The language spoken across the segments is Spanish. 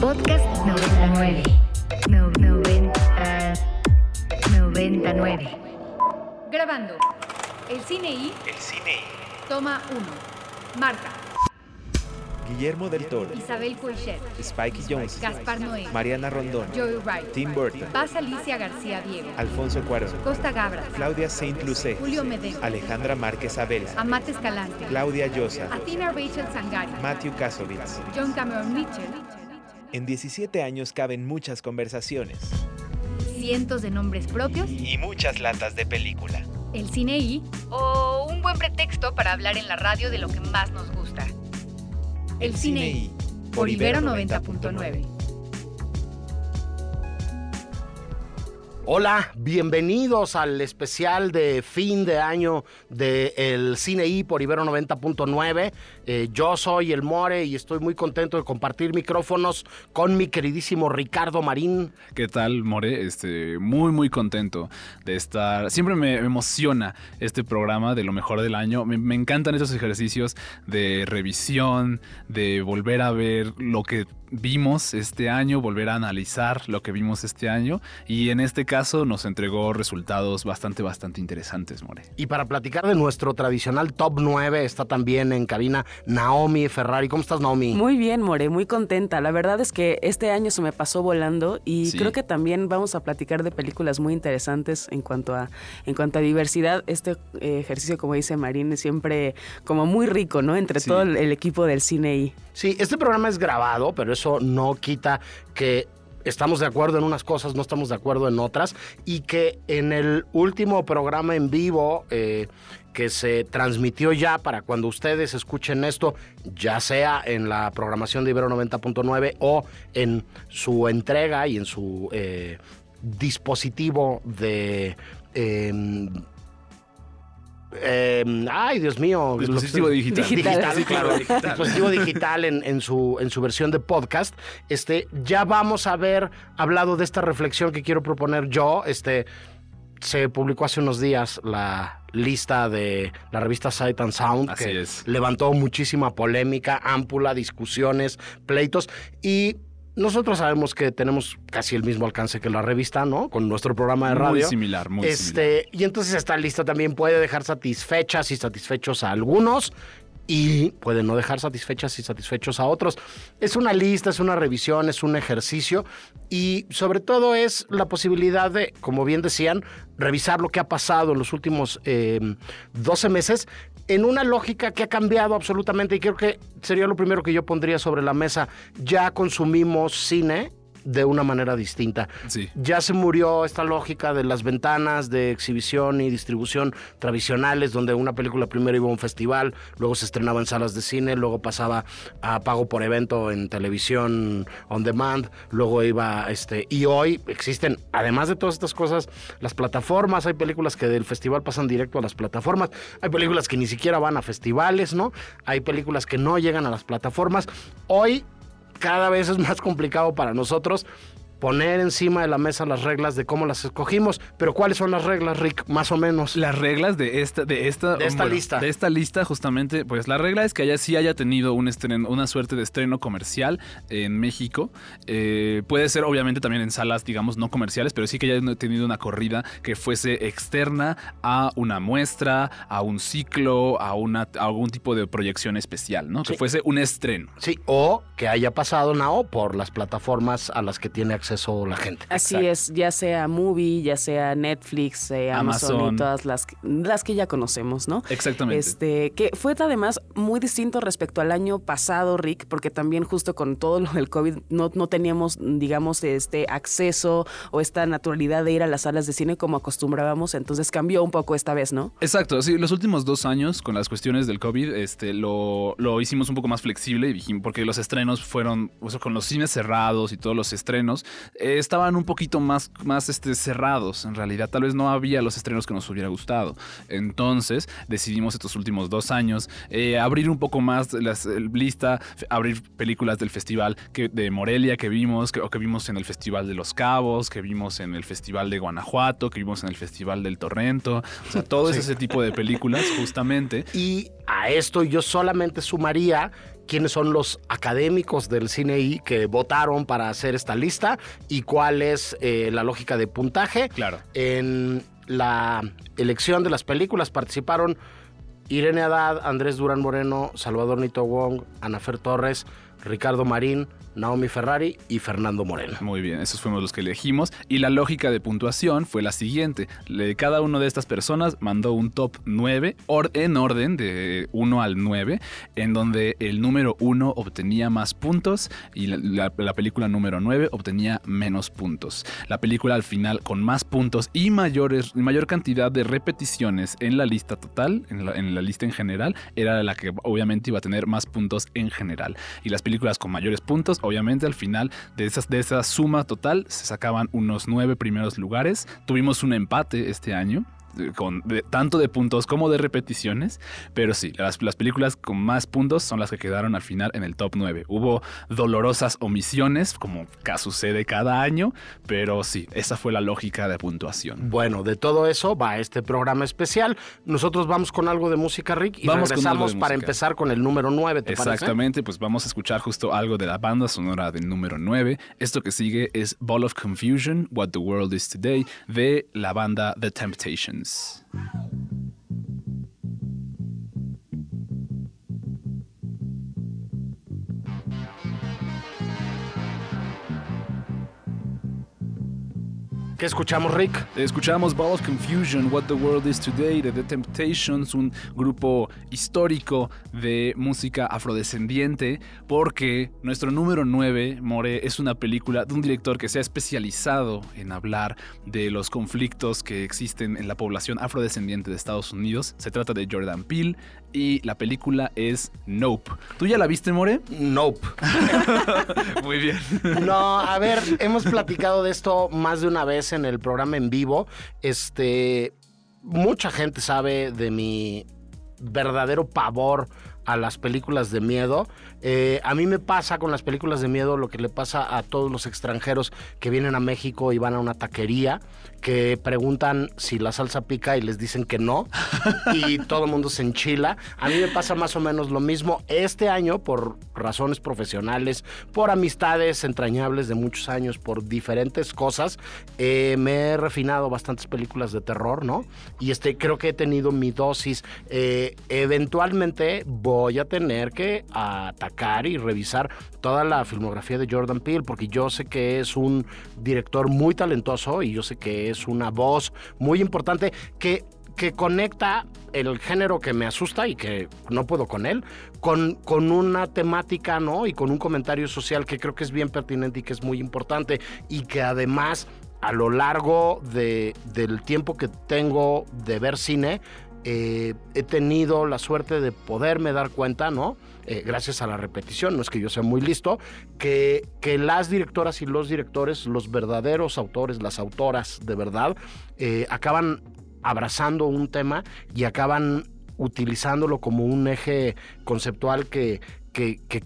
Podcast 99. No, 90, 99. Grabando. El cine y El cine y toma 1. Marta, Guillermo del Toro, Isabel Coixet, Spike Jones, Gaspar Noé, Mariana Rondón, Joey Wright, Tim Burton, Paz Alicia García Diego, Alfonso Cuarón, Costa Gabra, Claudia Saint Lucé, Julio Medina, Alejandra Márquez Abela, Amate Escalante, Claudia Llosa, Athena Rachel Sangari, Matthew Kasovitz. John Cameron Mitchell, En 17 años caben muchas conversaciones cientos de nombres propios, y muchas latas de película. el cine y o un buen pretexto para hablar en la radio de lo que más nos gusta. El cine y por Ibero 90.9. Hola, bienvenidos al especial de fin de año de el Cine I por Ibero 90.9. Eh, yo soy el More y estoy muy contento de compartir micrófonos con mi queridísimo Ricardo Marín. ¿Qué tal, More? Este, muy, muy contento de estar. Siempre me emociona este programa de lo mejor del año. Me, me encantan estos ejercicios de revisión, de volver a ver lo que vimos este año, volver a analizar lo que vimos este año. Y en este caso nos entregó resultados bastante, bastante interesantes, More. Y para platicar de nuestro tradicional top 9 está también en cabina Naomi Ferrari. ¿Cómo estás, Naomi? Muy bien, More, muy contenta. La verdad es que este año se me pasó volando y Sí. creo que también vamos a platicar de películas muy interesantes en cuanto a en cuanto a diversidad. Este eh, ejercicio, como dice Marín, es siempre como muy rico, ¿no? Entre Sí. todo el, el equipo del cine y Sí, este programa es grabado, pero eso no quita que estamos de acuerdo en unas cosas, no estamos de acuerdo en otras, y que en el último programa en vivo eh, que se transmitió ya para cuando ustedes escuchen esto, ya sea en la programación de Ibero 90.9 o en su entrega y en su eh, dispositivo de... em, em, ay, Dios mío. Dispositivo digital. Digital. sí, claro. Digital. Dispositivo digital en, en su, en su versión de podcast. Este, ya vamos a haber hablado de esta reflexión que quiero proponer yo. Este, se publicó hace unos días la lista de la revista Sight and Sound, Así que es. levantó muchísima polémica, ámpula, discusiones, pleitos. Y nosotros sabemos que tenemos casi el mismo alcance que la revista, ¿no? Con nuestro programa de radio. Muy similar, muy similar. Este, y entonces esta lista también puede dejar satisfechas y satisfechos a algunos y puede no dejar satisfechas y satisfechos a otros. Es una lista, es una revisión, es un ejercicio y sobre todo es la posibilidad de, como bien decían, revisar lo que ha pasado en los últimos eh, 12 meses en una lógica que ha cambiado absolutamente y creo que sería lo primero que yo pondría sobre la mesa. Ya consumimos cine de una manera distinta. Sí. Ya se murió esta lógica de las ventanas de exhibición y distribución tradicionales, donde una película primero iba a un festival, luego se estrenaba en salas de cine, luego pasaba a pago por evento en televisión on demand, luego iba, este, y hoy existen, además de todas estas cosas, las plataformas, hay películas que del festival pasan directo a las plataformas, hay películas que ni siquiera van a festivales, ¿no? Hay películas que no llegan a las plataformas. Hoy cada vez es más complicado para nosotros poner encima de la mesa las reglas de cómo las escogimos. Pero ¿cuáles son las reglas, Rick? Más o menos. Las reglas de esta, de esta, De esta lista. De esta lista, justamente, pues la regla es que haya, sí haya tenido un estreno, una suerte de estreno comercial en México. Eh, puede ser, obviamente, también en salas, digamos, no comerciales, pero sí que haya tenido una corrida que fuese externa a una muestra, a un ciclo, a, una, a algún tipo de proyección especial, ¿no? Que fuese un estreno. Sí, o que haya pasado Nao por las plataformas a las que tiene acceso la gente. Así Exacto. es, ya sea Movie, ya sea Netflix, eh, Amazon, Amazon. y todas las, que- las que ya conocemos, ¿no? Exactamente. Este, que fue además muy distinto respecto al año pasado, Rick, porque también justo con todo lo del COVID no, no teníamos, digamos, este acceso o esta naturalidad de ir a las salas de cine como acostumbrábamos, entonces cambió un poco esta vez, ¿no? Exacto, sí, los últimos dos años con las cuestiones del COVID, este, lo, lo hicimos un poco más flexible porque los estrenos fueron, o sea, con los cines cerrados y todos los estrenos, eh, estaban un poquito más, más este, cerrados en realidad. Tal vez no había los estrenos que nos hubiera gustado. Entonces decidimos estos últimos dos años eh, abrir un poco más eh, lista, abrir películas del festival que, de Morelia que vimos, que, o que vimos en el Festival de Los Cabos, que vimos en el Festival de Guanajuato, que vimos en el Festival del Torrento. O sea, todo Sí. ese tipo de películas, justamente. Y a esto yo solamente sumaría quiénes son los académicos del cine que votaron para hacer esta lista y cuál es eh, la lógica de puntaje. Claro. En la elección de las películas participaron Irene Haddad, Andrés Durán Moreno, Salvador Nito Wong, Anafer Torres, Ricardo Marín, Naomi Ferrari y Fernando Moreno. Muy bien, esos fuimos los que elegimos. Y la lógica de puntuación fue la siguiente. cada una de estas personas mandó un top 9 en orden de 1 al 9, en donde el número 1 obtenía más puntos y la, película número 9 obtenía menos puntos. La película al final con más puntos y mayores, mayor cantidad de repeticiones en la lista total, en la lista en general, era la que obviamente iba a tener más puntos en general. Y las películas con mayores puntos obviamente al final de, esas, de esa suma total se sacaban unos nueve primeros lugares. Tuvimos un empate este año con tanto de puntos como de repeticiones, pero sí, las, las, películas con más puntos son las que quedaron al final en el top 9. Hubo dolorosas omisiones, como sucede cada año, pero sí, esa fue la lógica de puntuación. Bueno, de todo eso va este programa especial. Nosotros vamos con algo de música, Rick, y vamos regresamos para empezar con el número 9, ¿te Exactamente, pues vamos a escuchar justo algo de la banda sonora del número 9. Esto que sigue es Ball of Confusion, What the World is Today, de la banda The Temptations. face ¿Qué escuchamos, Rick? Escuchamos Ball of Confusion, What the World is Today, de The Temptations, un grupo histórico de música afrodescendiente, porque nuestro número 9, More, es una película de un director que se ha especializado en hablar de los conflictos que existen en la población afrodescendiente de Estados Unidos. Se trata de Jordan Peele y la película es Nope. ¿Tú ya la viste, More? Nope. Muy bien. No, a ver, hemos platicado de esto más de una vez en el programa en vivo, este, mucha gente sabe de mi verdadero pavor a las películas de miedo. Eh, a mí me pasa con las películas de miedo lo que le pasa a todos los extranjeros que vienen a México y van a una taquería, que preguntan si la salsa pica y les dicen que no, y todo el mundo se enchila. A mí me pasa más o menos lo mismo este año por razones profesionales, por amistades entrañables de muchos años, por diferentes cosas. Eh, me he refinado bastantes películas de terror, ¿no? Y este, creo que he tenido mi dosis. Eh, eventualmente voy a tener que atacar y revisar toda la filmografía de Jordan Peele, porque yo sé que es un director muy talentoso y yo sé que es una voz muy importante que que conecta el género que me asusta y que no puedo con él, con, con una temática, ¿no? Y con un comentario social que creo que es bien pertinente y que es muy importante y que además a lo largo de, del tiempo que tengo de ver cine, eh, he tenido la suerte de poderme dar cuenta, ¿no? Eh, gracias a la repetición, no es que yo sea muy listo, que, las directoras y los directores, los verdaderos autores, las autoras de verdad, eh, acaban abrazando un tema y acaban utilizándolo como un eje conceptual que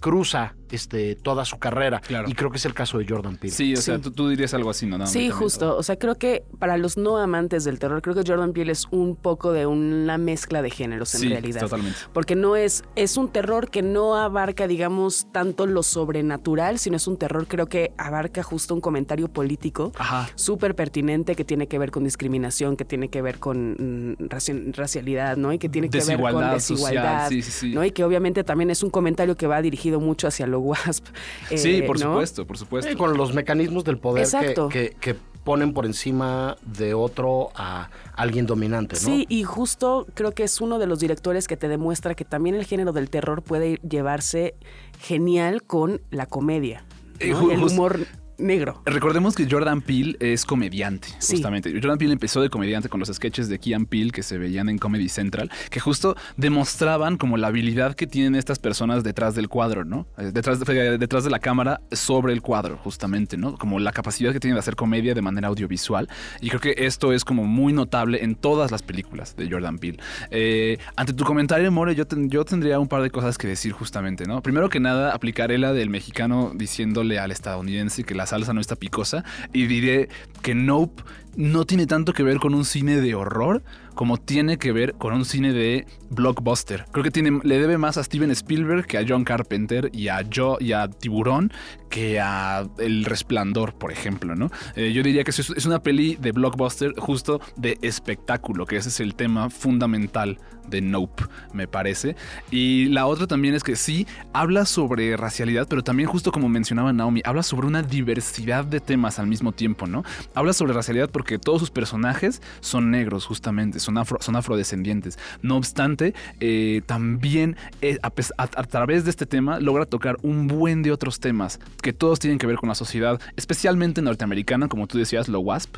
cruza este, toda su carrera. Y creo que es el caso de Jordan Peele. Sí, o sea, Tú, dirías algo así, ¿no? sí, justo. O sea, creo que para los no amantes del terror, creo que Jordan Peele es un poco de una mezcla de géneros en sí, realidad. totalmente. Porque no es, es un terror que no abarca, digamos, tanto lo sobrenatural, sino es un terror, creo que abarca justo un comentario político súper pertinente que tiene que ver con discriminación, que tiene que ver con mm, racialidad, ¿no? Y que tiene que ver con desigualdad. Sí, ¿no? Y que obviamente también es un comentario que va dirigido mucho hacia lo Wasp. sí, por supuesto, por supuesto. con los mecanismos del poder que, que, ponen por encima de otro a alguien dominante, ¿no? Sí, y justo creo que es uno de los directores que te demuestra que también el género del terror puede llevarse genial con la comedia. Eh, el humor negro. Recordemos que Jordan Peele es comediante, justamente. Jordan Peele empezó de comediante con los sketches de Kian Peele que se veían en Comedy Central, que justo demostraban como la habilidad que tienen estas personas detrás del cuadro, ¿no? Eh, detrás de, detrás de la cámara sobre el cuadro, justamente, ¿no? Como la capacidad que tienen de hacer comedia de manera audiovisual. Y creo que esto es como muy notable en todas las películas de Jordan Peele. Eh, ante tu comentario, More, yo, yo tendría un par de cosas que decir justamente, ¿no? Primero que nada, aplicaré la del mexicano diciéndole al estadounidense que la salsa no está picosa y diré que Nope no tiene tanto que ver con un cine de horror como tiene que ver con un cine de blockbuster. Creo que tiene, le debe más a Steven Spielberg que a John Carpenter y a Joe y a Tiburón que a El Resplandor, por ejemplo, ¿no? Eh, yo diría que es, una peli de blockbuster justo de espectáculo, que ese es el tema fundamental de Nope, me parece. Y la otra también es que sí, habla sobre racialidad, pero también justo como mencionaba Naomi, habla sobre una diversidad de temas al mismo tiempo, ¿no? Habla sobre racialidad porque todos sus personajes son negros, justamente, son, afro, son afrodescendientes. No obstante, eh, también eh, a, a través de este tema logra tocar un buen de otros temas que todos tienen que ver con la sociedad, especialmente norteamericana, como tú decías, lo WASP,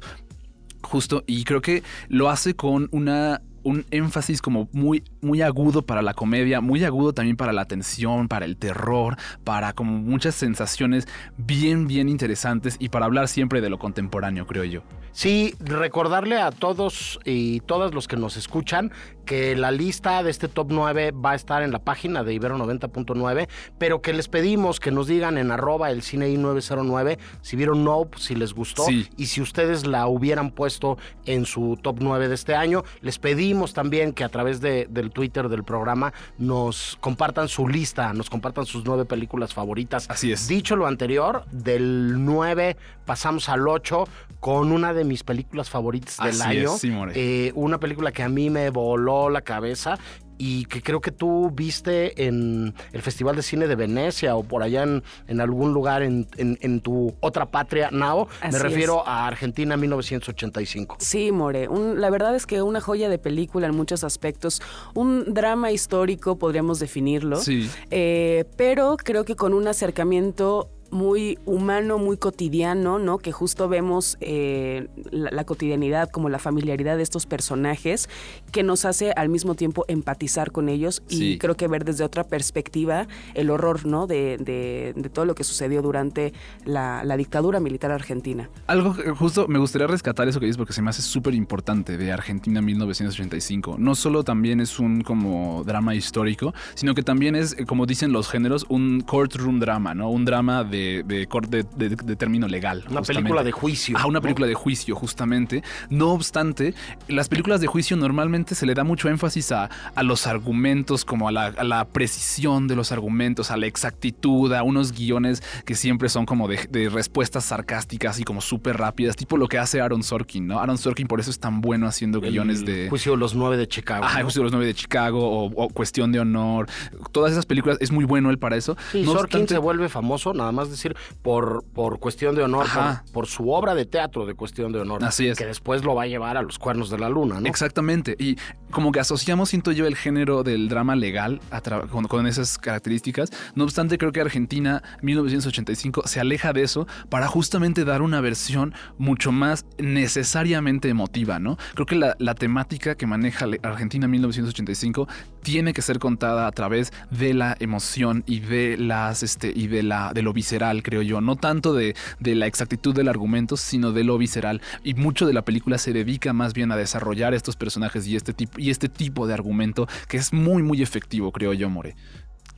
justo, y creo que lo hace con una un énfasis como muy, muy agudo para la comedia, muy agudo también para la tensión, para el terror, para como muchas sensaciones bien, bien interesantes y para hablar siempre de lo contemporáneo, creo yo. Sí, recordarle a todos y todas los que nos escuchan que la lista de este top 9 va a estar en la página de Ibero 90.9, pero que les pedimos que nos digan en arroba el cine 909 si vieron Nope, si les gustó Sí. y si ustedes la hubieran puesto en su top 9 de este año. Les pedimos también que a través de- del Twitter del programa nos compartan su lista, nos compartan sus nueve películas favoritas. Así es. Dicho lo anterior, del 9 pasamos al 8 con una de mis películas favoritas del Así año. es, sí, More. Eh, una película que a mí me voló la cabeza y que creo que tú viste en el Festival de Cine de Venecia o por allá en, en algún lugar en, en- en tu otra patria, Nao. Así me es. refiero a Argentina 1985. Sí, More, un- la verdad es que una joya de película en muchos aspectos, un drama histórico podríamos definirlo, Sí. Eh, pero creo que con un acercamiento muy humano, muy cotidiano, ¿no? Que justo vemos eh, la, la cotidianidad, como la familiaridad de estos personajes, que nos hace al mismo tiempo empatizar con ellos y creo que ver desde otra perspectiva el horror, ¿no? De, de- de todo lo que sucedió durante la, la dictadura militar argentina. Algo que justo me gustaría rescatar eso que dices porque se me hace súper importante de Argentina 1985. No solo también es un como drama histórico, sino que también es, eh, como dicen los géneros, un courtroom drama, ¿no? Un drama de, de, cor- de- de- de término legal. Una justamente. película de juicio. Ah, una ¿no? película de juicio, justamente. No obstante, las películas de juicio normalmente se le da mucho énfasis a, a los argumentos, como a la, a la precisión de los argumentos, a la exactitud, a unos guiones que siempre son como de, respuestas sarcásticas y como súper rápidas, tipo lo que hace Aaron Sorkin, ¿no? Aaron Sorkin por eso es tan bueno haciendo El guiones de... Juicio de los nueve de Chicago. Ajá, ¿no? Juicio de los nueve de Chicago o, o Cuestión de Honor. Todas esas películas es muy bueno él para eso. Sí, No Sorkin obstante- se vuelve famoso, nada más decir, por, por cuestión de honor, por, por su obra de teatro de cuestión de honor. Así es. Que después lo va a llevar a los cuernos de la luna, ¿no? Exactamente. Y como que asociamos, siento yo, el género del drama legal a con, con esas características. No obstante, creo que Argentina 1985 se aleja de eso para justamente dar una versión mucho más necesariamente emotiva, ¿no? Creo que la, la temática que maneja Argentina 1985 tiene que ser contada a través de la emoción y de las este y de la de lo visceral, creo yo, no tanto de, de la exactitud del argumento, sino de lo visceral. Y mucho de la película se dedica más bien a desarrollar estos personajes y este tipo y este tipo de argumento que es muy muy efectivo, creo yo, More.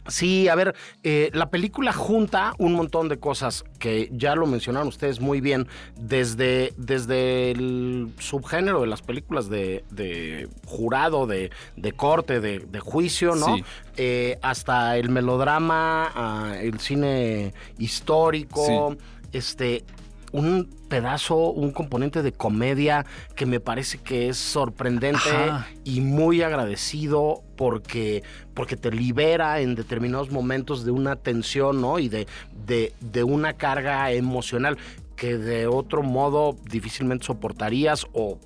Sí, a ver, eh, la película junta un montón de cosas que ya lo mencionaron ustedes muy bien, desde, desde el subgénero de las películas de, de jurado, de, de corte, de, de juicio, ¿no? Sí. Eh, hasta el melodrama, ah, el cine histórico, este un pedazo, un componente de comedia que me parece que es sorprendente Ajá. y muy agradecido porque, porque te libera en determinados momentos de una tensión, ¿no? Y de, de, de una carga emocional que de otro modo difícilmente soportarías o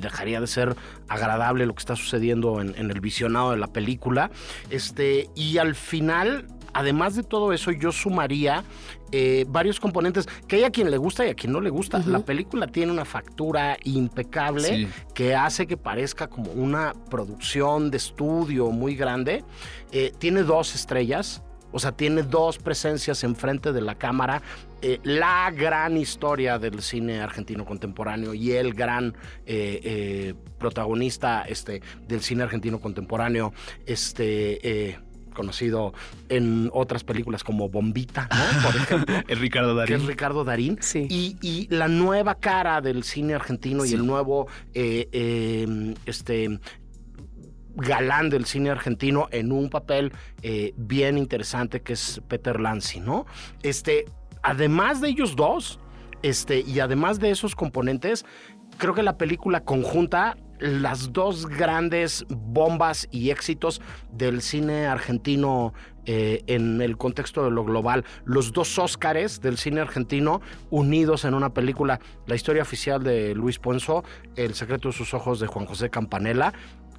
dejaría de ser agradable lo que está sucediendo en, en el visionado de la película. Este, y al final, además de todo eso, yo sumaría eh, varios componentes que hay a quien le gusta y a quien no le gusta. La película tiene una factura impecable Sí. que hace que parezca como una producción de estudio muy grande. Eh, tiene dos estrellas. O sea, tiene dos presencias enfrente de la cámara. Eh, la gran historia del cine argentino contemporáneo y el gran eh, eh, protagonista este, del cine argentino contemporáneo, este, conocido en otras películas como Bombita, ¿no? Por ejemplo. El Ricardo que es Darín. Ricardo Darín. Sí. Y, y la nueva cara del cine argentino y el nuevo eh, eh, este galán del cine argentino en un papel eh, bien interesante que es Peter Lanzi, ¿no? Este, además de ellos dos, este, y además de esos componentes, creo que la película conjunta las dos grandes bombas y éxitos del cine argentino eh, en el contexto de lo global. Los dos Óscares del cine argentino unidos en una película. La historia oficial de Luis Ponzo, El secreto de sus ojos de Juan José Campanella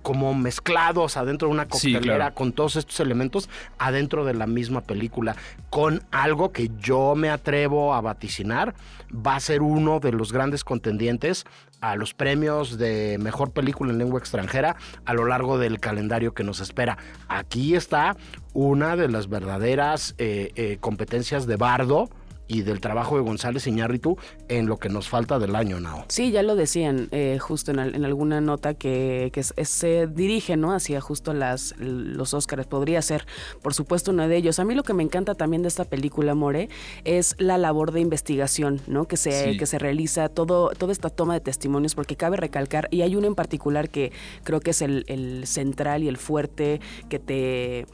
como mezclados adentro de una Sí, coctelera claro. con todos estos elementos adentro de la misma película, con algo que yo me atrevo a vaticinar, va a ser uno de los grandes contendientes a los premios de mejor película en lengua extranjera a lo largo del calendario que nos espera. Aquí está una de las verdaderas eh, eh, competencias de Bardo y del trabajo de González Iñárritu en lo que nos falta del año, Nao. Sí, ya lo decían eh, justo en, al- en alguna nota que, que se dirige ¿no? hacia justo las, los Óscares. Podría ser, por supuesto, uno de ellos. A mí lo que me encanta también de esta película, More, es la labor de investigación ¿no? que, se, Sí. que se realiza, todo, toda esta toma de testimonios, porque cabe recalcar, y hay uno en particular que creo que es el, el central y el fuerte que te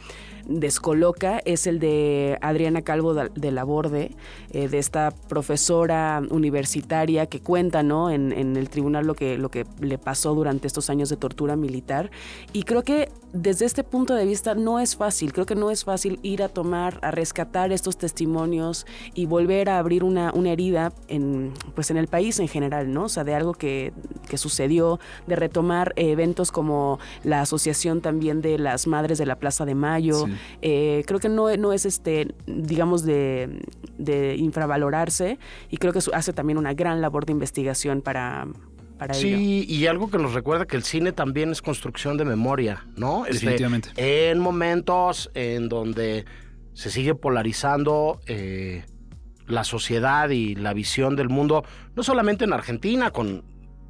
descoloca es el de Adriana Calvo de de la Borde, eh, de esta profesora universitaria que cuenta ¿no? en, en el tribunal lo que, lo que le pasó durante estos años de tortura militar. Y creo que desde este punto de vista no es fácil, creo que no es fácil ir a tomar, a rescatar estos testimonios y volver a abrir una, una herida en, pues en el país en general, ¿no? O sea, de algo que, que sucedió, de retomar eh, eventos como la asociación también de las madres de la Plaza de Mayo. Sí. Eh, creo que no, no es este, digamos, de, de infravalorarse y creo que hace también una gran labor de investigación para, para ello. Sí, y algo que nos recuerda que el cine también es construcción de memoria, ¿no? Este, Definitivamente. en momentos en donde se sigue polarizando eh, la sociedad y la visión del mundo, no solamente en Argentina, con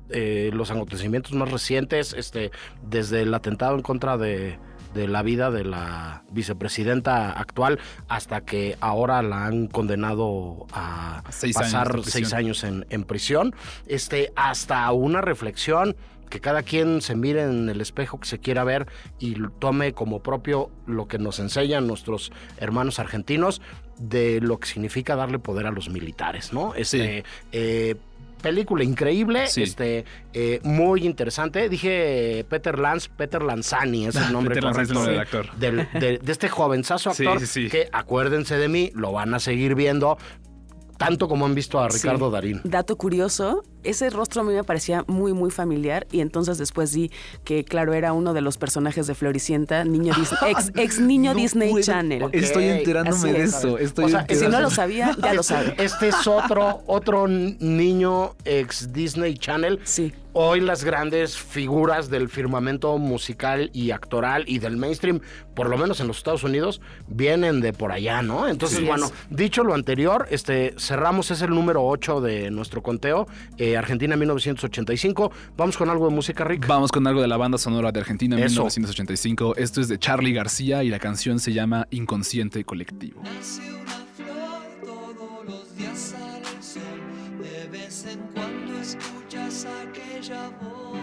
eh, los acontecimientos más recientes, este, desde el atentado en contra de, de la vida de la vicepresidenta actual hasta que ahora la han condenado a Seis años pasar prisión. seis años en, en prisión, este, hasta una reflexión que cada quien se mire en el espejo que se quiera ver y tome como propio lo que nos enseñan nuestros hermanos argentinos de lo que significa darle poder a los militares, ¿no? Este, eh, película increíble, Sí. este, eh, muy interesante. Dije Peter Lanz, Peter Lanzani es el nombre Peter Lanzani es el correcto del actor. del- de, de este jovenzazo actor sí, sí. que acuérdense de mí, lo van a seguir viendo tanto como han visto a Sí. Ricardo Darín. Dato curioso, ese rostro a mí me parecía muy, muy familiar y entonces después di que, claro, era uno de los personajes de Floricienta, niño Disney, ex, ex niño No Disney puede- Channel. Estoy enterándome de es. eso. Estoy O sea, Si no lo sabía, ya lo sabe. Este es otro, otro niño ex Disney Channel. Sí. Hoy las grandes figuras del firmamento musical y actoral y del mainstream, por lo menos en los Estados Unidos, vienen de por allá, ¿no? Entonces, bueno, es. dicho lo anterior, este, cerramos, es el número 8 de nuestro conteo, eh, Argentina 1985. Vamos con algo de música, Rick. Vamos con algo de la banda sonora de Argentina en Eso. 1985. Esto es de Charlie García y la canción se llama Inconsciente Colectivo. Nace una flor, todos los días sale el sol. De vez en cuando escuchas aquella voz.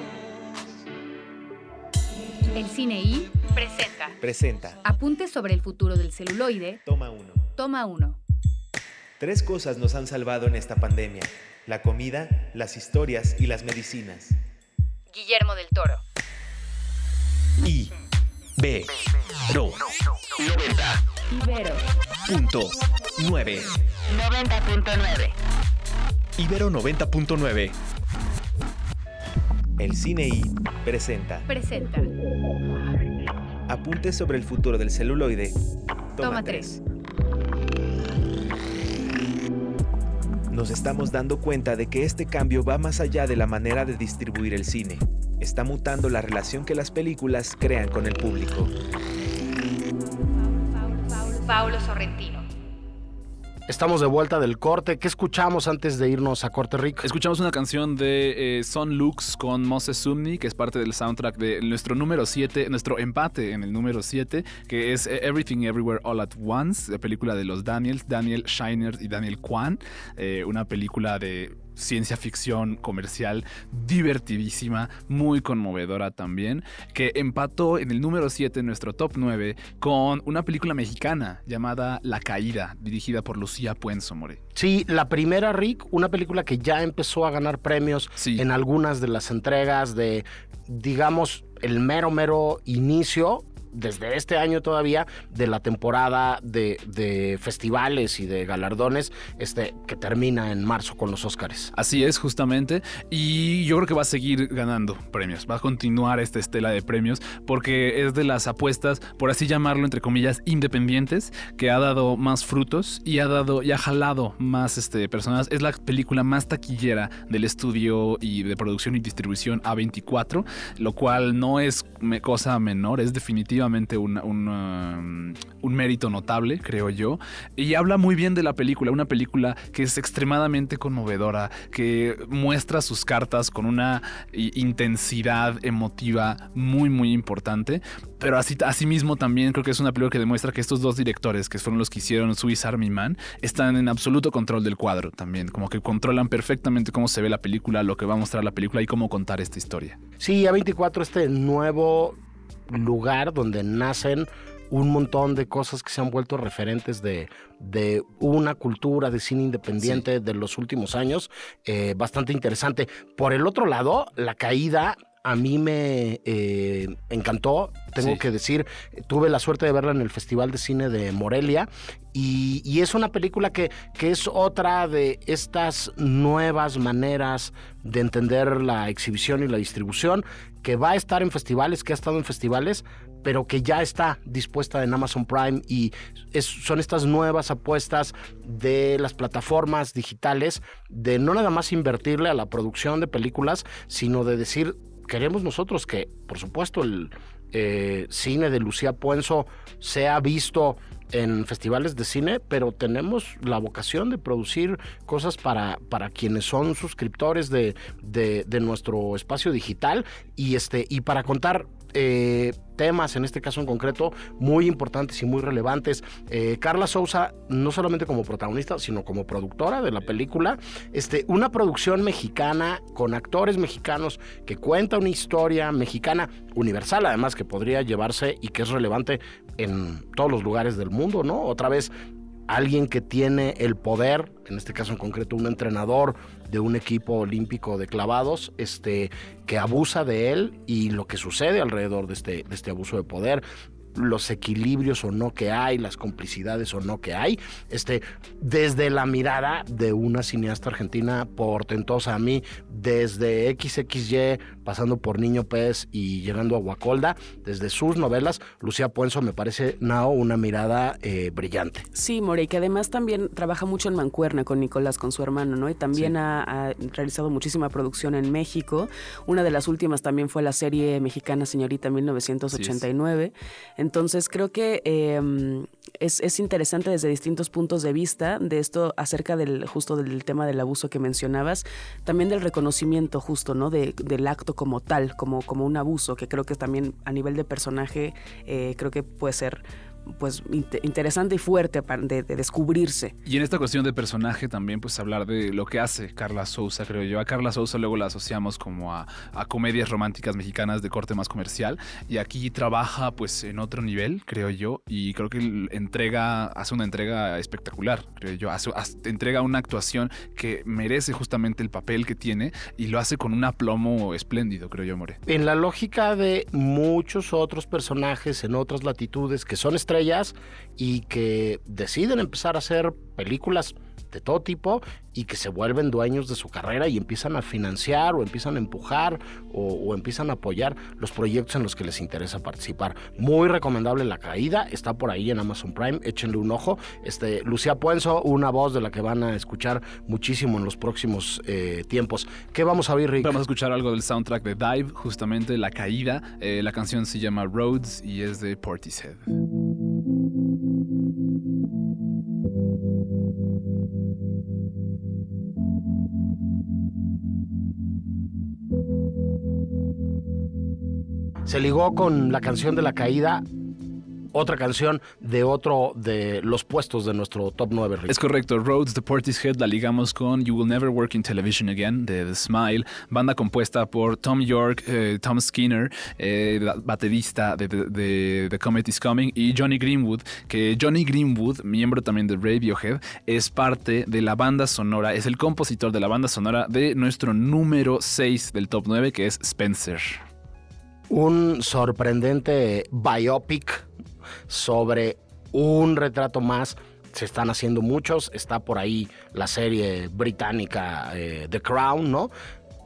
El Cine I presenta Presenta. Apuntes sobre el futuro del celuloide. Toma uno. Toma 1. Tres cosas nos han salvado en esta pandemia. La comida, las historias y las medicinas. Guillermo del Toro. I B Ro Ibero. punto 9 90.9. Ibero 90.9 El Cine I presenta. Presenta. Apuntes sobre el futuro del celuloide. Toma, Toma tres. Nos estamos dando cuenta de que este cambio va más allá de la manera de distribuir el cine. Está mutando la relación que las películas crean con el público. Paulo Sorrentino. Estamos de vuelta del corte. ¿Qué escuchamos antes de irnos a corte, Rick? Escuchamos una canción de eh, Son Lux con Moses Sumni, que es parte del soundtrack de nuestro número 7, nuestro empate en el número 7, que es eh, Everything Everywhere All at Once, la película de los Daniels, Daniel Shiner y Daniel Kwan, eh, una película de ciencia ficción comercial divertidísima, muy conmovedora también, que empató en el número 7 en nuestro top 9 con una película mexicana llamada La Caída, dirigida por Lucía Puenzo More. Sí, la primera, Rick, una película que ya empezó a ganar premios Sí. en algunas de las entregas de, digamos, el mero, mero inicio desde este año todavía de la temporada de, festivales y de galardones este, que termina en marzo con los Óscares. Así es, justamente. Y yo creo que va a seguir ganando premios. Va a continuar esta estela de premios porque es de las apuestas, por así llamarlo, entre comillas, independientes, que ha dado más frutos y ha dado y ha jalado más este, personas. Es la película más taquillera del estudio y de producción y distribución A24, lo cual no es cosa menor, es definitivamente un, mérito notable, creo yo. Y habla muy bien de la película, una película que es extremadamente conmovedora, que muestra sus cartas con una intensidad emotiva muy, muy importante. Pero así, asimismo también creo que es una película que demuestra que estos dos directores, que fueron los que hicieron Swiss Army Man, están en absoluto control del cuadro también. Como que controlan perfectamente cómo se ve la película, lo que va a mostrar la película y cómo contar esta historia. Sí, A24, este nuevo lugar donde nacen un montón de cosas que se han vuelto referentes de, de una cultura de cine independiente de los últimos años, eh, bastante interesante. Por el otro lado, la caída a mí me eh, encantó, tengo Sí. que decir, tuve la suerte de verla en el Festival de Cine de Morelia y, y es una película que, que es otra de estas nuevas maneras de entender la exhibición y la distribución, que va a estar en festivales, que ha estado en festivales, pero que ya está dispuesta en Amazon Prime y son estas nuevas apuestas de las plataformas digitales de no nada más invertirle a la producción de películas, sino de decir, queremos nosotros que, por supuesto, el eh, cine de Lucía Puenzo sea visto en festivales de cine, pero tenemos la vocación de producir cosas para, para quienes son suscriptores de, de- nuestro espacio digital y, este, y para contar eh, temas, en este caso en concreto, muy importantes y muy relevantes. Eh, Carla Souza, no solamente como protagonista, sino como productora de la película, este, una producción mexicana con actores mexicanos que cuenta una historia mexicana universal, además que podría llevarse y que es relevante en todos los lugares del mundo, ¿no? Otra vez, alguien que tiene el poder, en este caso en concreto un entrenador de un equipo olímpico de clavados, este, que abusa de él y lo que sucede alrededor de este, de este abuso de poder los equilibrios o no que hay, las complicidades o no que hay, este, desde la mirada de una cineasta argentina portentosa a mí, desde XXY, pasando por Niño Pez y llegando a Guacolda, desde sus novelas, Lucía Puenzo me parece, Nao, una mirada eh, brillante. Sí, More, y que además también trabaja mucho en Mancuerna con Nicolás, con su hermano, ¿no? Y también ha, ha realizado muchísima producción en México. Una de las últimas también fue la serie mexicana Señorita 1989. Entonces creo que eh, es, es interesante desde distintos puntos de vista de esto acerca del justo del tema del abuso que mencionabas, también del reconocimiento justo, ¿no? De- del acto como tal, como, como un abuso, que creo que también a nivel de personaje eh, creo que puede ser pues inte- interesante y fuerte de, de descubrirse. Y en esta cuestión de personaje también, pues hablar de lo que hace Carla Souza, creo yo. A Carla Souza luego la asociamos como a, a comedias románticas mexicanas de corte más comercial. Y aquí trabaja pues en otro nivel, creo yo. Y creo que él entrega, hace una entrega espectacular, creo yo. Hace, hace- entrega una actuación que merece justamente el papel que tiene y lo hace con un aplomo espléndido, creo yo, More. En la lógica de muchos otros personajes en otras latitudes que son estrellas y que deciden empezar a hacer películas de todo tipo y que se vuelven dueños de su carrera y empiezan a financiar o empiezan a empujar o, empiezan a apoyar los proyectos en los que les interesa participar. Muy recomendable La Caída, está por ahí en Amazon Prime, échenle un ojo. Este, Lucía Puenzo, una voz de la que van a escuchar muchísimo en los próximos eh, tiempos. ¿Qué vamos a oír, Rick? Vamos a escuchar algo del soundtrack de Dive, justamente La Caída. Eh, la canción se llama Roads y es de Portishead. Se ligó con la canción de la caída, otra canción de otro de los puestos de nuestro top 9. Rick. Es correcto, Rhodes de Portishead la ligamos con You Will Never Work in Television Again de The Smile, banda compuesta por Tom York, eh, Tom Skinner, eh, ba- baterista de The Comet is Coming, y Johnny Greenwood, que Johnny Greenwood, miembro también de Radiohead, es parte de la banda sonora, es el compositor de la banda sonora de nuestro número 6 del top 9, que es Spencer. Un sorprendente biopic sobre un retrato más. Se están haciendo muchos. Está por ahí la serie británica eh, The Crown, ¿no?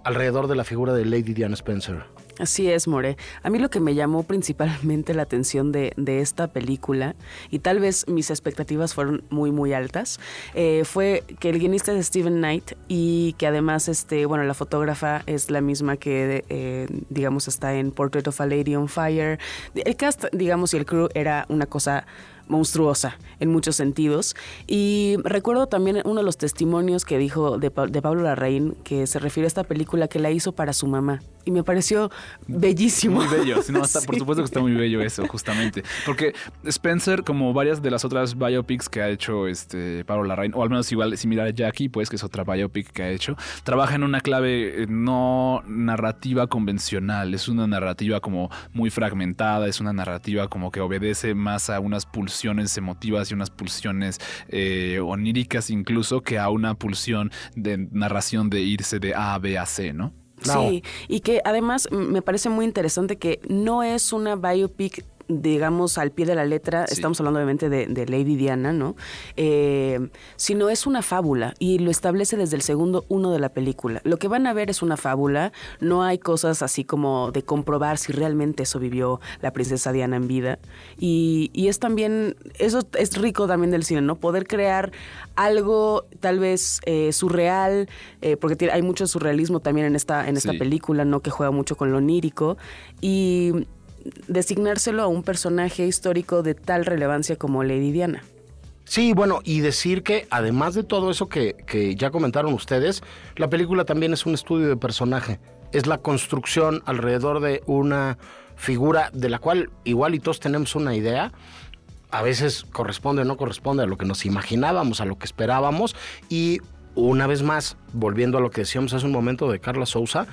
Alrededor de la figura de Lady Diana Spencer. Así es, More. A mí lo que me llamó principalmente la atención de, de esta película, y tal vez mis expectativas fueron muy, muy altas, eh, fue que el guionista es Steven Knight y que además, este, bueno, la fotógrafa es la misma que, eh, digamos, está en Portrait of a Lady on Fire. El cast, digamos, y el crew era una cosa monstruosa en muchos sentidos. Y recuerdo también uno de los testimonios que dijo de, Pa- de Pablo Larraín, que se refiere a esta película que la hizo para su mamá. Y me pareció bellísimo. Muy bello, sí, no, está- por supuesto que está muy bello eso, justamente. Porque Spencer, como varias de las otras biopics que ha hecho este Pablo Larraín, o al menos igual similar a Jackie, pues que es otra biopic que ha hecho, trabaja en una clave eh, no narrativa convencional, es una narrativa como muy fragmentada, es una narrativa como que obedece más a unas pulsiones emotivas y unas pulsiones eh, oníricas incluso que a una pulsión de narración de irse de A a B a C, ¿no? Sí, y que además me parece muy interesante que no es una biopic digamos al pie de la letra, Sí. estamos hablando obviamente de, de Lady Diana, ¿no? Eh, sino es una fábula y lo establece desde el segundo uno de la película. Lo que van a ver es una fábula, no hay cosas así como de comprobar si realmente eso vivió la princesa Diana en vida. Y, y es también, eso es rico también del cine, ¿no? Poder crear algo tal vez eh, surreal, eh, porque hay mucho surrealismo también en esta, en esta Sí. película, ¿no? Que juega mucho con lo onírico. Y designárselo a un personaje histórico de tal relevancia como Lady Diana. Sí, bueno, y decir que además de todo eso que, que ya comentaron ustedes, la película también es un estudio de personaje. Es la construcción alrededor de una figura de la cual igual y todos tenemos una idea. A veces corresponde o no corresponde a lo que nos imaginábamos, a lo que esperábamos. Y una vez más, volviendo a lo que decíamos hace un momento de Carla Souza,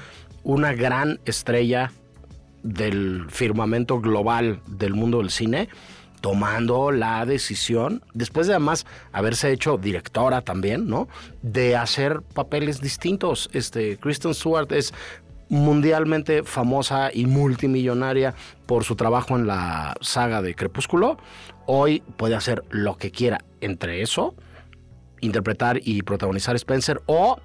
una gran estrella del firmamento global del mundo del cine, tomando la decisión, después de además haberse hecho directora también, ¿no? De hacer papeles distintos. Este, Kristen Stewart es mundialmente famosa y multimillonaria por su trabajo en la saga de Crepúsculo. Hoy puede hacer lo que quiera entre eso, interpretar y protagonizar Spencer o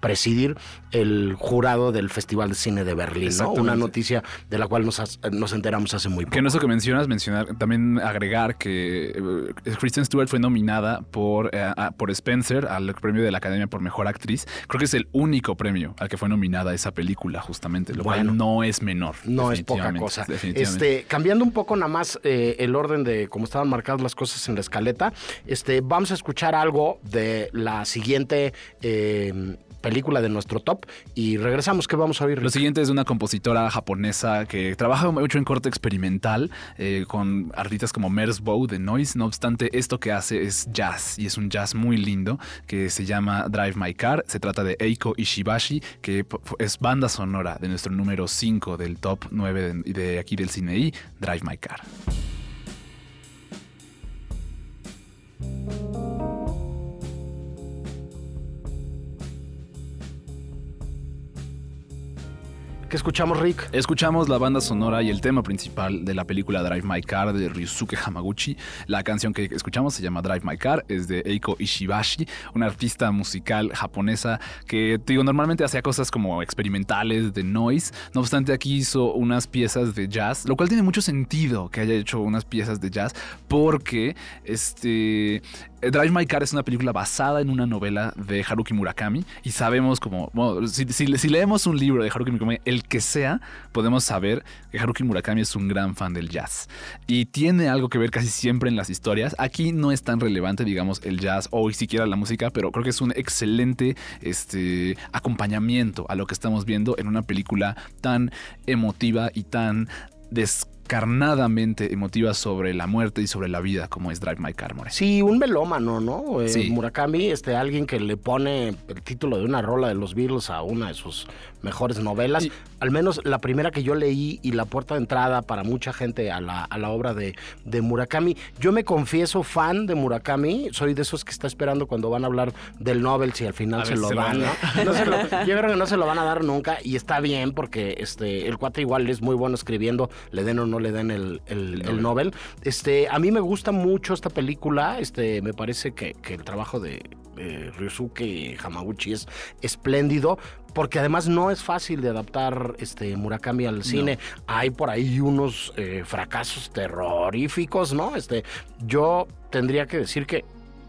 presidir el jurado del Festival de Cine de Berlín, ¿no? Una noticia de la cual nos, nos enteramos hace muy poco. Que en eso que mencionas, mencionar, también agregar que eh, Kristen Stewart fue nominada por, eh, por Spencer al premio de la Academia por Mejor Actriz. Creo que es el único premio al que fue nominada esa película, justamente, lo Bueno. cual no es menor. No es poca cosa. Este, cambiando un poco nada más eh, el orden de cómo estaban marcadas las cosas en la escaleta, este, vamos a escuchar algo de la siguiente eh, película de nuestro top y regresamos. ¿Qué vamos a oír? Lo siguiente es de una compositora japonesa que trabaja mucho en corte experimental eh, con artistas como Merzbow de Noise. No obstante, esto que hace es jazz y es un jazz muy lindo que se llama Drive My Car. Se trata de Eiko Ishibashi, que es banda sonora de nuestro número 5 del top 9 de, de aquí del cine y Drive My Car. ¿Qué escuchamos, Rick? Escuchamos la banda sonora y el tema principal de la película Drive My Car de Ryusuke Hamaguchi. La canción que escuchamos se llama Drive My Car, es de Eiko Ishibashi, una artista musical japonesa que, te digo, normalmente hacía cosas como experimentales, de noise. No obstante, aquí hizo unas piezas de jazz, lo cual tiene mucho sentido que haya hecho unas piezas de jazz porque este Drive My Car es una película basada en una novela de Haruki Murakami y sabemos como, si, leemos un libro de Haruki Murakami, el que sea, podemos saber que Haruki Murakami es un gran fan del jazz y tiene algo que ver casi siempre en las historias. Aquí no es tan relevante, digamos, el jazz o siquiera la música, pero creo que es un excelente este, acompañamiento a lo que estamos viendo en una película tan emotiva y tan descarnadamente emotiva sobre la muerte y sobre la vida como es Drive My Car, More. Sí, un melómano, ¿no? Eh, Sí. Murakami, este, alguien que le pone el título de una rola de los Beatles a una de sus mejores novelas. Y- Al menos la primera que yo leí y la puerta de entrada para mucha gente a la, a la obra de, de Murakami. Yo me confieso fan de Murakami. Soy de esos que está esperando cuando van a hablar del Nobel si al final se lo se dan, van ¿no? No se lo- yo creo que no se lo van a dar nunca y está bien porque este, el cuate igual es muy bueno escribiendo, le den o no le den el, el- el Nobel. Este, a mí me gusta mucho esta película, este, me parece que, que el trabajo de eh, Ryusuke Hamaguchi es espléndido. Porque además no es fácil de adaptar este Murakami al cine. Hay por ahí unos eh, fracasos terroríficos, ¿no? Este, yo tendría que decir que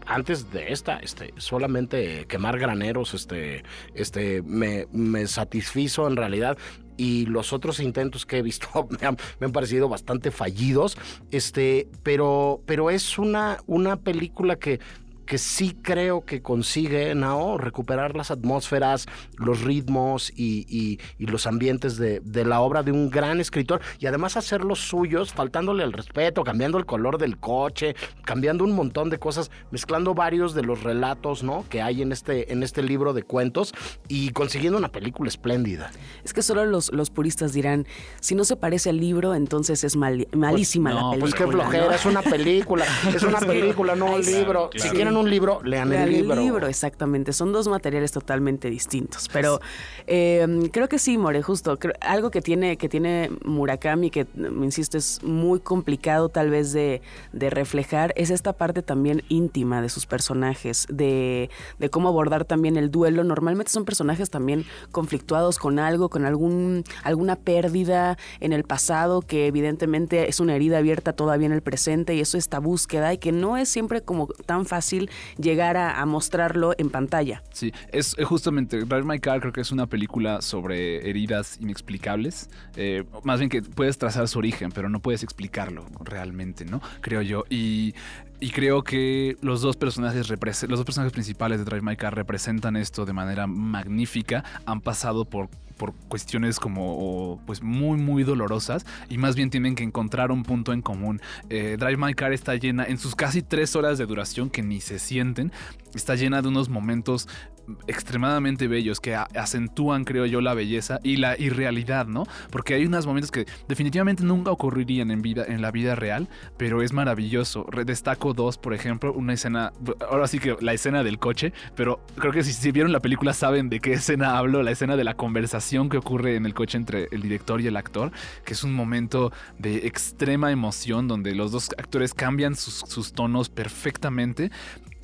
antes de esta, este, solamente quemar graneros, este, este, me, me satisfizo en realidad. Y los otros intentos que he visto me han, me han parecido bastante fallidos. Este, pero, pero es una, una película que que sí creo que consigue, Nao, recuperar las atmósferas, los ritmos y, y- y los ambientes de, de la obra de un gran escritor y además hacerlos suyos, faltándole el respeto, cambiando el color del coche, cambiando un montón de cosas, mezclando varios de los relatos, ¿no? Que hay en este, en este libro de cuentos y consiguiendo una película espléndida. Es que solo los, los puristas dirán, si no se parece al libro, entonces es mal- malísima no, la película. Pues qué flojera, ¿no? es una película, es una película, no un libro. claro. Si quieren un libro, lean, Lean el libro. exactamente. Son dos materiales totalmente distintos. Pero eh, creo que sí, More, justo. creo- algo que tiene, que tiene Murakami, que me insisto, es muy complicado tal vez de, de reflejar, es esta parte también íntima de sus personajes, de, de cómo abordar también el duelo. Normalmente son personajes también conflictuados con algo, con algún, alguna pérdida en el pasado, que evidentemente es una herida abierta todavía en el presente, y eso esta búsqueda, y que no es siempre como tan fácil llegar a, mostrarlo en pantalla. Sí, es eh, justamente Drive My Car creo que es una película sobre heridas inexplicables. Eh, más bien que puedes trazar su origen, pero no puedes explicarlo realmente, ¿no? Creo yo. Y, y creo que los dos personajes los dos personajes principales de Drive My Car representan esto de manera magnífica. Han pasado por por cuestiones como pues muy muy dolorosas y más bien tienen que encontrar un punto en común. Eh, Drive My Car está llena en sus casi tres horas de duración que ni se sienten, está llena de unos momentos extremadamente bellos que acentúan, creo yo, la belleza y la irrealidad, ¿no? Porque hay unos momentos que definitivamente nunca ocurrirían en, vida, en la vida real, pero es maravilloso. Destaco dos, por ejemplo, una escena, ahora sí que la escena del coche, pero creo que si, vieron la película saben de qué escena hablo, la escena de la conversación que ocurre en el coche entre el director y el actor, que es un momento de extrema emoción donde los dos actores cambian sus tonos perfectamente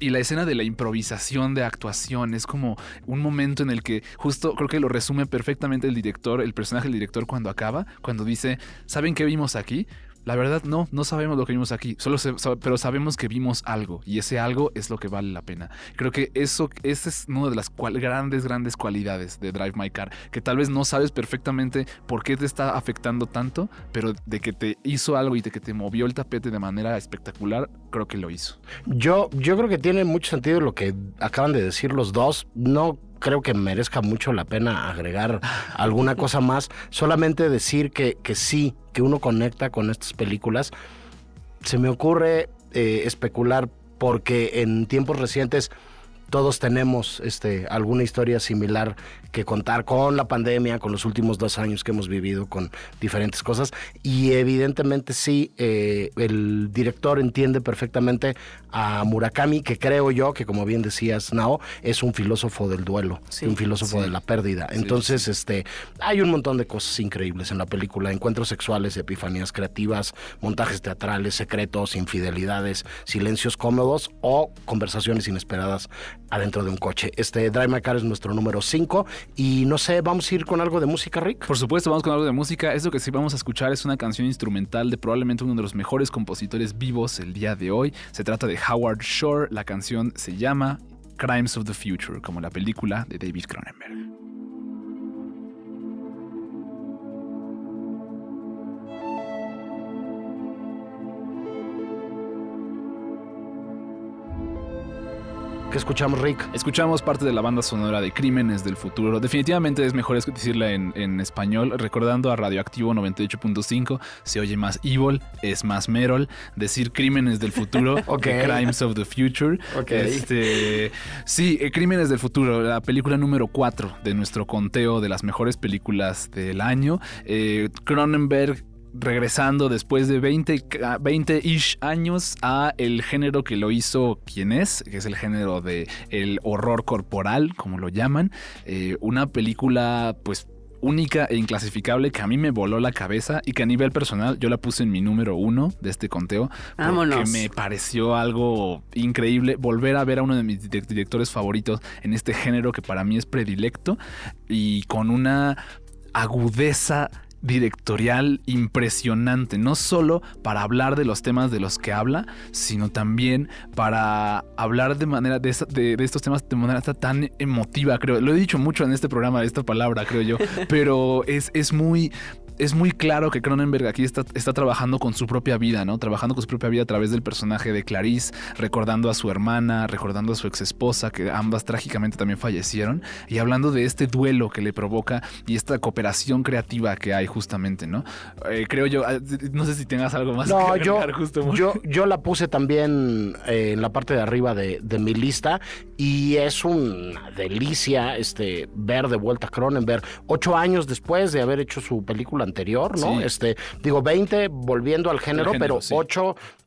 y la escena de la improvisación de actuación es como un momento en el que justo creo que lo resume perfectamente el director, el personaje del director cuando acaba, cuando dice, ¿saben qué vimos aquí? La verdad no, no sabemos lo que vimos aquí, solo pero sabemos que vimos algo y ese algo es lo que vale la pena. Creo que eso esa es una de las grandes, grandes cualidades de Drive My Car, que tal vez no sabes perfectamente por qué te está afectando tanto, pero de que te hizo algo y de que te movió el tapete de manera espectacular, creo que lo hizo. Yo, yo creo que tiene mucho sentido lo que acaban de decir los dos. No creo que merezca mucho la pena agregar alguna cosa más. Solamente decir que, que sí, que uno conecta con estas películas. Se me ocurre eh, especular porque en tiempos recientes todos tenemos este, alguna historia similar que contar con la pandemia, con los últimos dos años que hemos vivido, con diferentes cosas. Y evidentemente sí, eh, el director entiende perfectamente a Murakami, que creo yo que como bien decías, Nao, es un filósofo del duelo, Sí. un filósofo Sí. de la pérdida. Sí, Entonces, este, hay un montón de cosas increíbles en la película, encuentros sexuales, epifanías creativas, montajes teatrales, secretos, infidelidades, silencios cómodos o conversaciones inesperadas adentro de un coche. Este Drive My Car es nuestro número 5 y no sé, vamos a ir con algo de música, Rick. Por supuesto, vamos con algo de música. Esto que sí vamos a escuchar es una canción instrumental de probablemente uno de los mejores compositores vivos el día de hoy. Se trata de Howard Shore. La canción se llama Crimes of the Future, como la película de David Cronenberg. ¿Qué escuchamos, Rick? Escuchamos parte de la banda sonora de Crímenes del Futuro. Definitivamente es mejor decirla en, en español, recordando a Radioactivo 98.5, se oye más evil, es más Merol. Decir Crímenes del Futuro, Ok. que Crimes of the Future. Ok. Este, sí, eh, Crímenes del Futuro, la película número 4 de nuestro conteo de las mejores películas del año. Eh, Cronenberg regresando después de 20, ca- 20-ish años a el género que lo hizo quien es, que es el género de el horror corporal, como lo llaman. Eh, una película, pues única e inclasificable que a mí me voló la cabeza y que a nivel personal yo la puse en mi número uno de este conteo porque Vámonos. me pareció algo increíble volver a ver a uno de mis direct- directores favoritos en este género que para mí es predilecto y con una agudeza directorial impresionante, no solo para hablar de los temas de los que habla, sino también para hablar de manera de, de estos temas de manera tan emotiva, creo. Lo he dicho mucho en este programa, esta palabra, creo yo, pero es, es muy es muy claro que Cronenberg aquí está, está trabajando con su propia vida, ¿no? Trabajando con su propia vida a través del personaje de Clarice, recordando a su hermana, recordando a su ex esposa, que ambas trágicamente también fallecieron, y hablando de este duelo que le provoca y esta cooperación creativa que hay justamente, ¿no? Eh, creo yo, ah, no sé si tengas algo más No, que yo, justo. Yo, yo la puse también eh, en la parte de arriba de, de mi lista y es una delicia este, ver de vuelta a Cronenberg ocho años después de haber hecho su película anterior, ¿no? Sí. Este, digo, 20 volviendo al género, género, pero sí.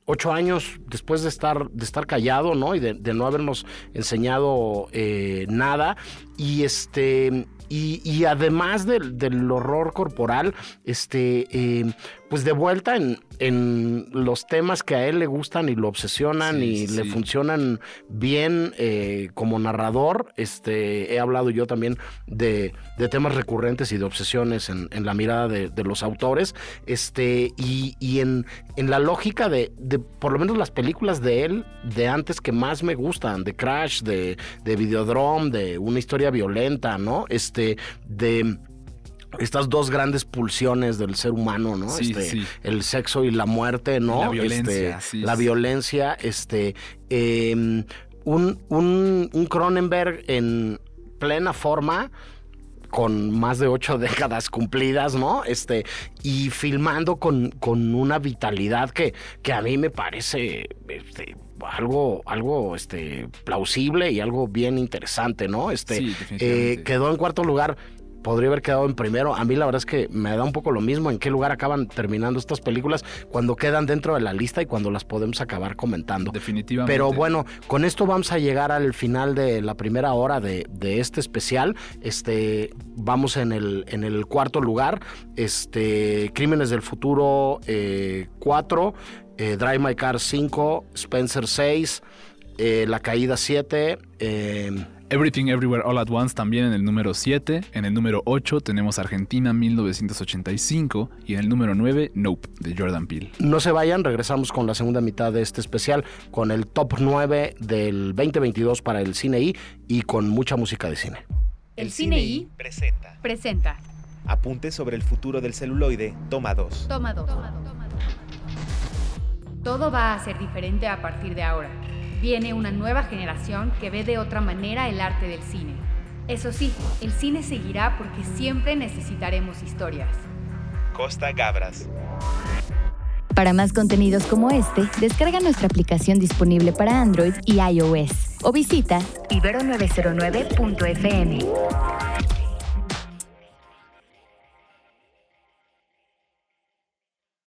Ocho, años después de estar, de estar callado, ¿no? Y de, de no habernos enseñado eh, nada. Y este. Y, y además del, del horror corporal, este, eh, pues de vuelta en, en los temas que a él le gustan y lo obsesionan Sí, y sí, le funcionan bien eh, como narrador. Este, he hablado yo también de, de temas recurrentes y de obsesiones en, en la mirada de, de los autores. Este, y, y en, en la lógica de, de por lo menos las películas de él de antes que más me gustan, de Crash, de, de Videodrome, de una historia violenta, ¿no? Este, de estas dos grandes pulsiones del ser humano, ¿no? Sí, este, sí. El sexo y la muerte, ¿no? La violencia, Este, sí, la violencia, este, eh, un, un, un Cronenberg en plena forma con más de ocho décadas cumplidas, ¿no? Este, y filmando con, con una vitalidad que, que a mí me parece este, algo, algo este, plausible y algo bien interesante, ¿no? Este, Sí, eh, quedó en cuarto lugar. Podría haber quedado en primero. A mí la verdad es que me da un poco lo mismo en qué lugar acaban terminando estas películas cuando quedan dentro de la lista y cuando las podemos acabar comentando. Definitivamente. Pero bueno, con esto vamos a llegar al final de la primera hora de, de este especial. Este, vamos en el, en el cuarto lugar. Este, Crímenes del Futuro 4, Drive My Car 5, Spencer 6, eh, La Caída 7. Everything Everywhere All at Once también en el número 7. En el número 8 tenemos Argentina 1985. Y en el número 9, Nope, de Jordan Peele. no se vayan, regresamos con la segunda mitad de este especial, con el top 9 del 2022 para el cine I y con mucha música de cine. El Cine I presenta presenta Apuntes sobre el futuro del celuloide, toma 2. Toma dos. Todo va a ser diferente a partir de ahora. Viene una nueva generación que ve de otra manera el arte del cine. Eso sí, el cine seguirá porque siempre necesitaremos historias. Costa Gabras. Para más contenidos como este, descarga nuestra aplicación disponible para Android y iOS o visita Ibero909.fm.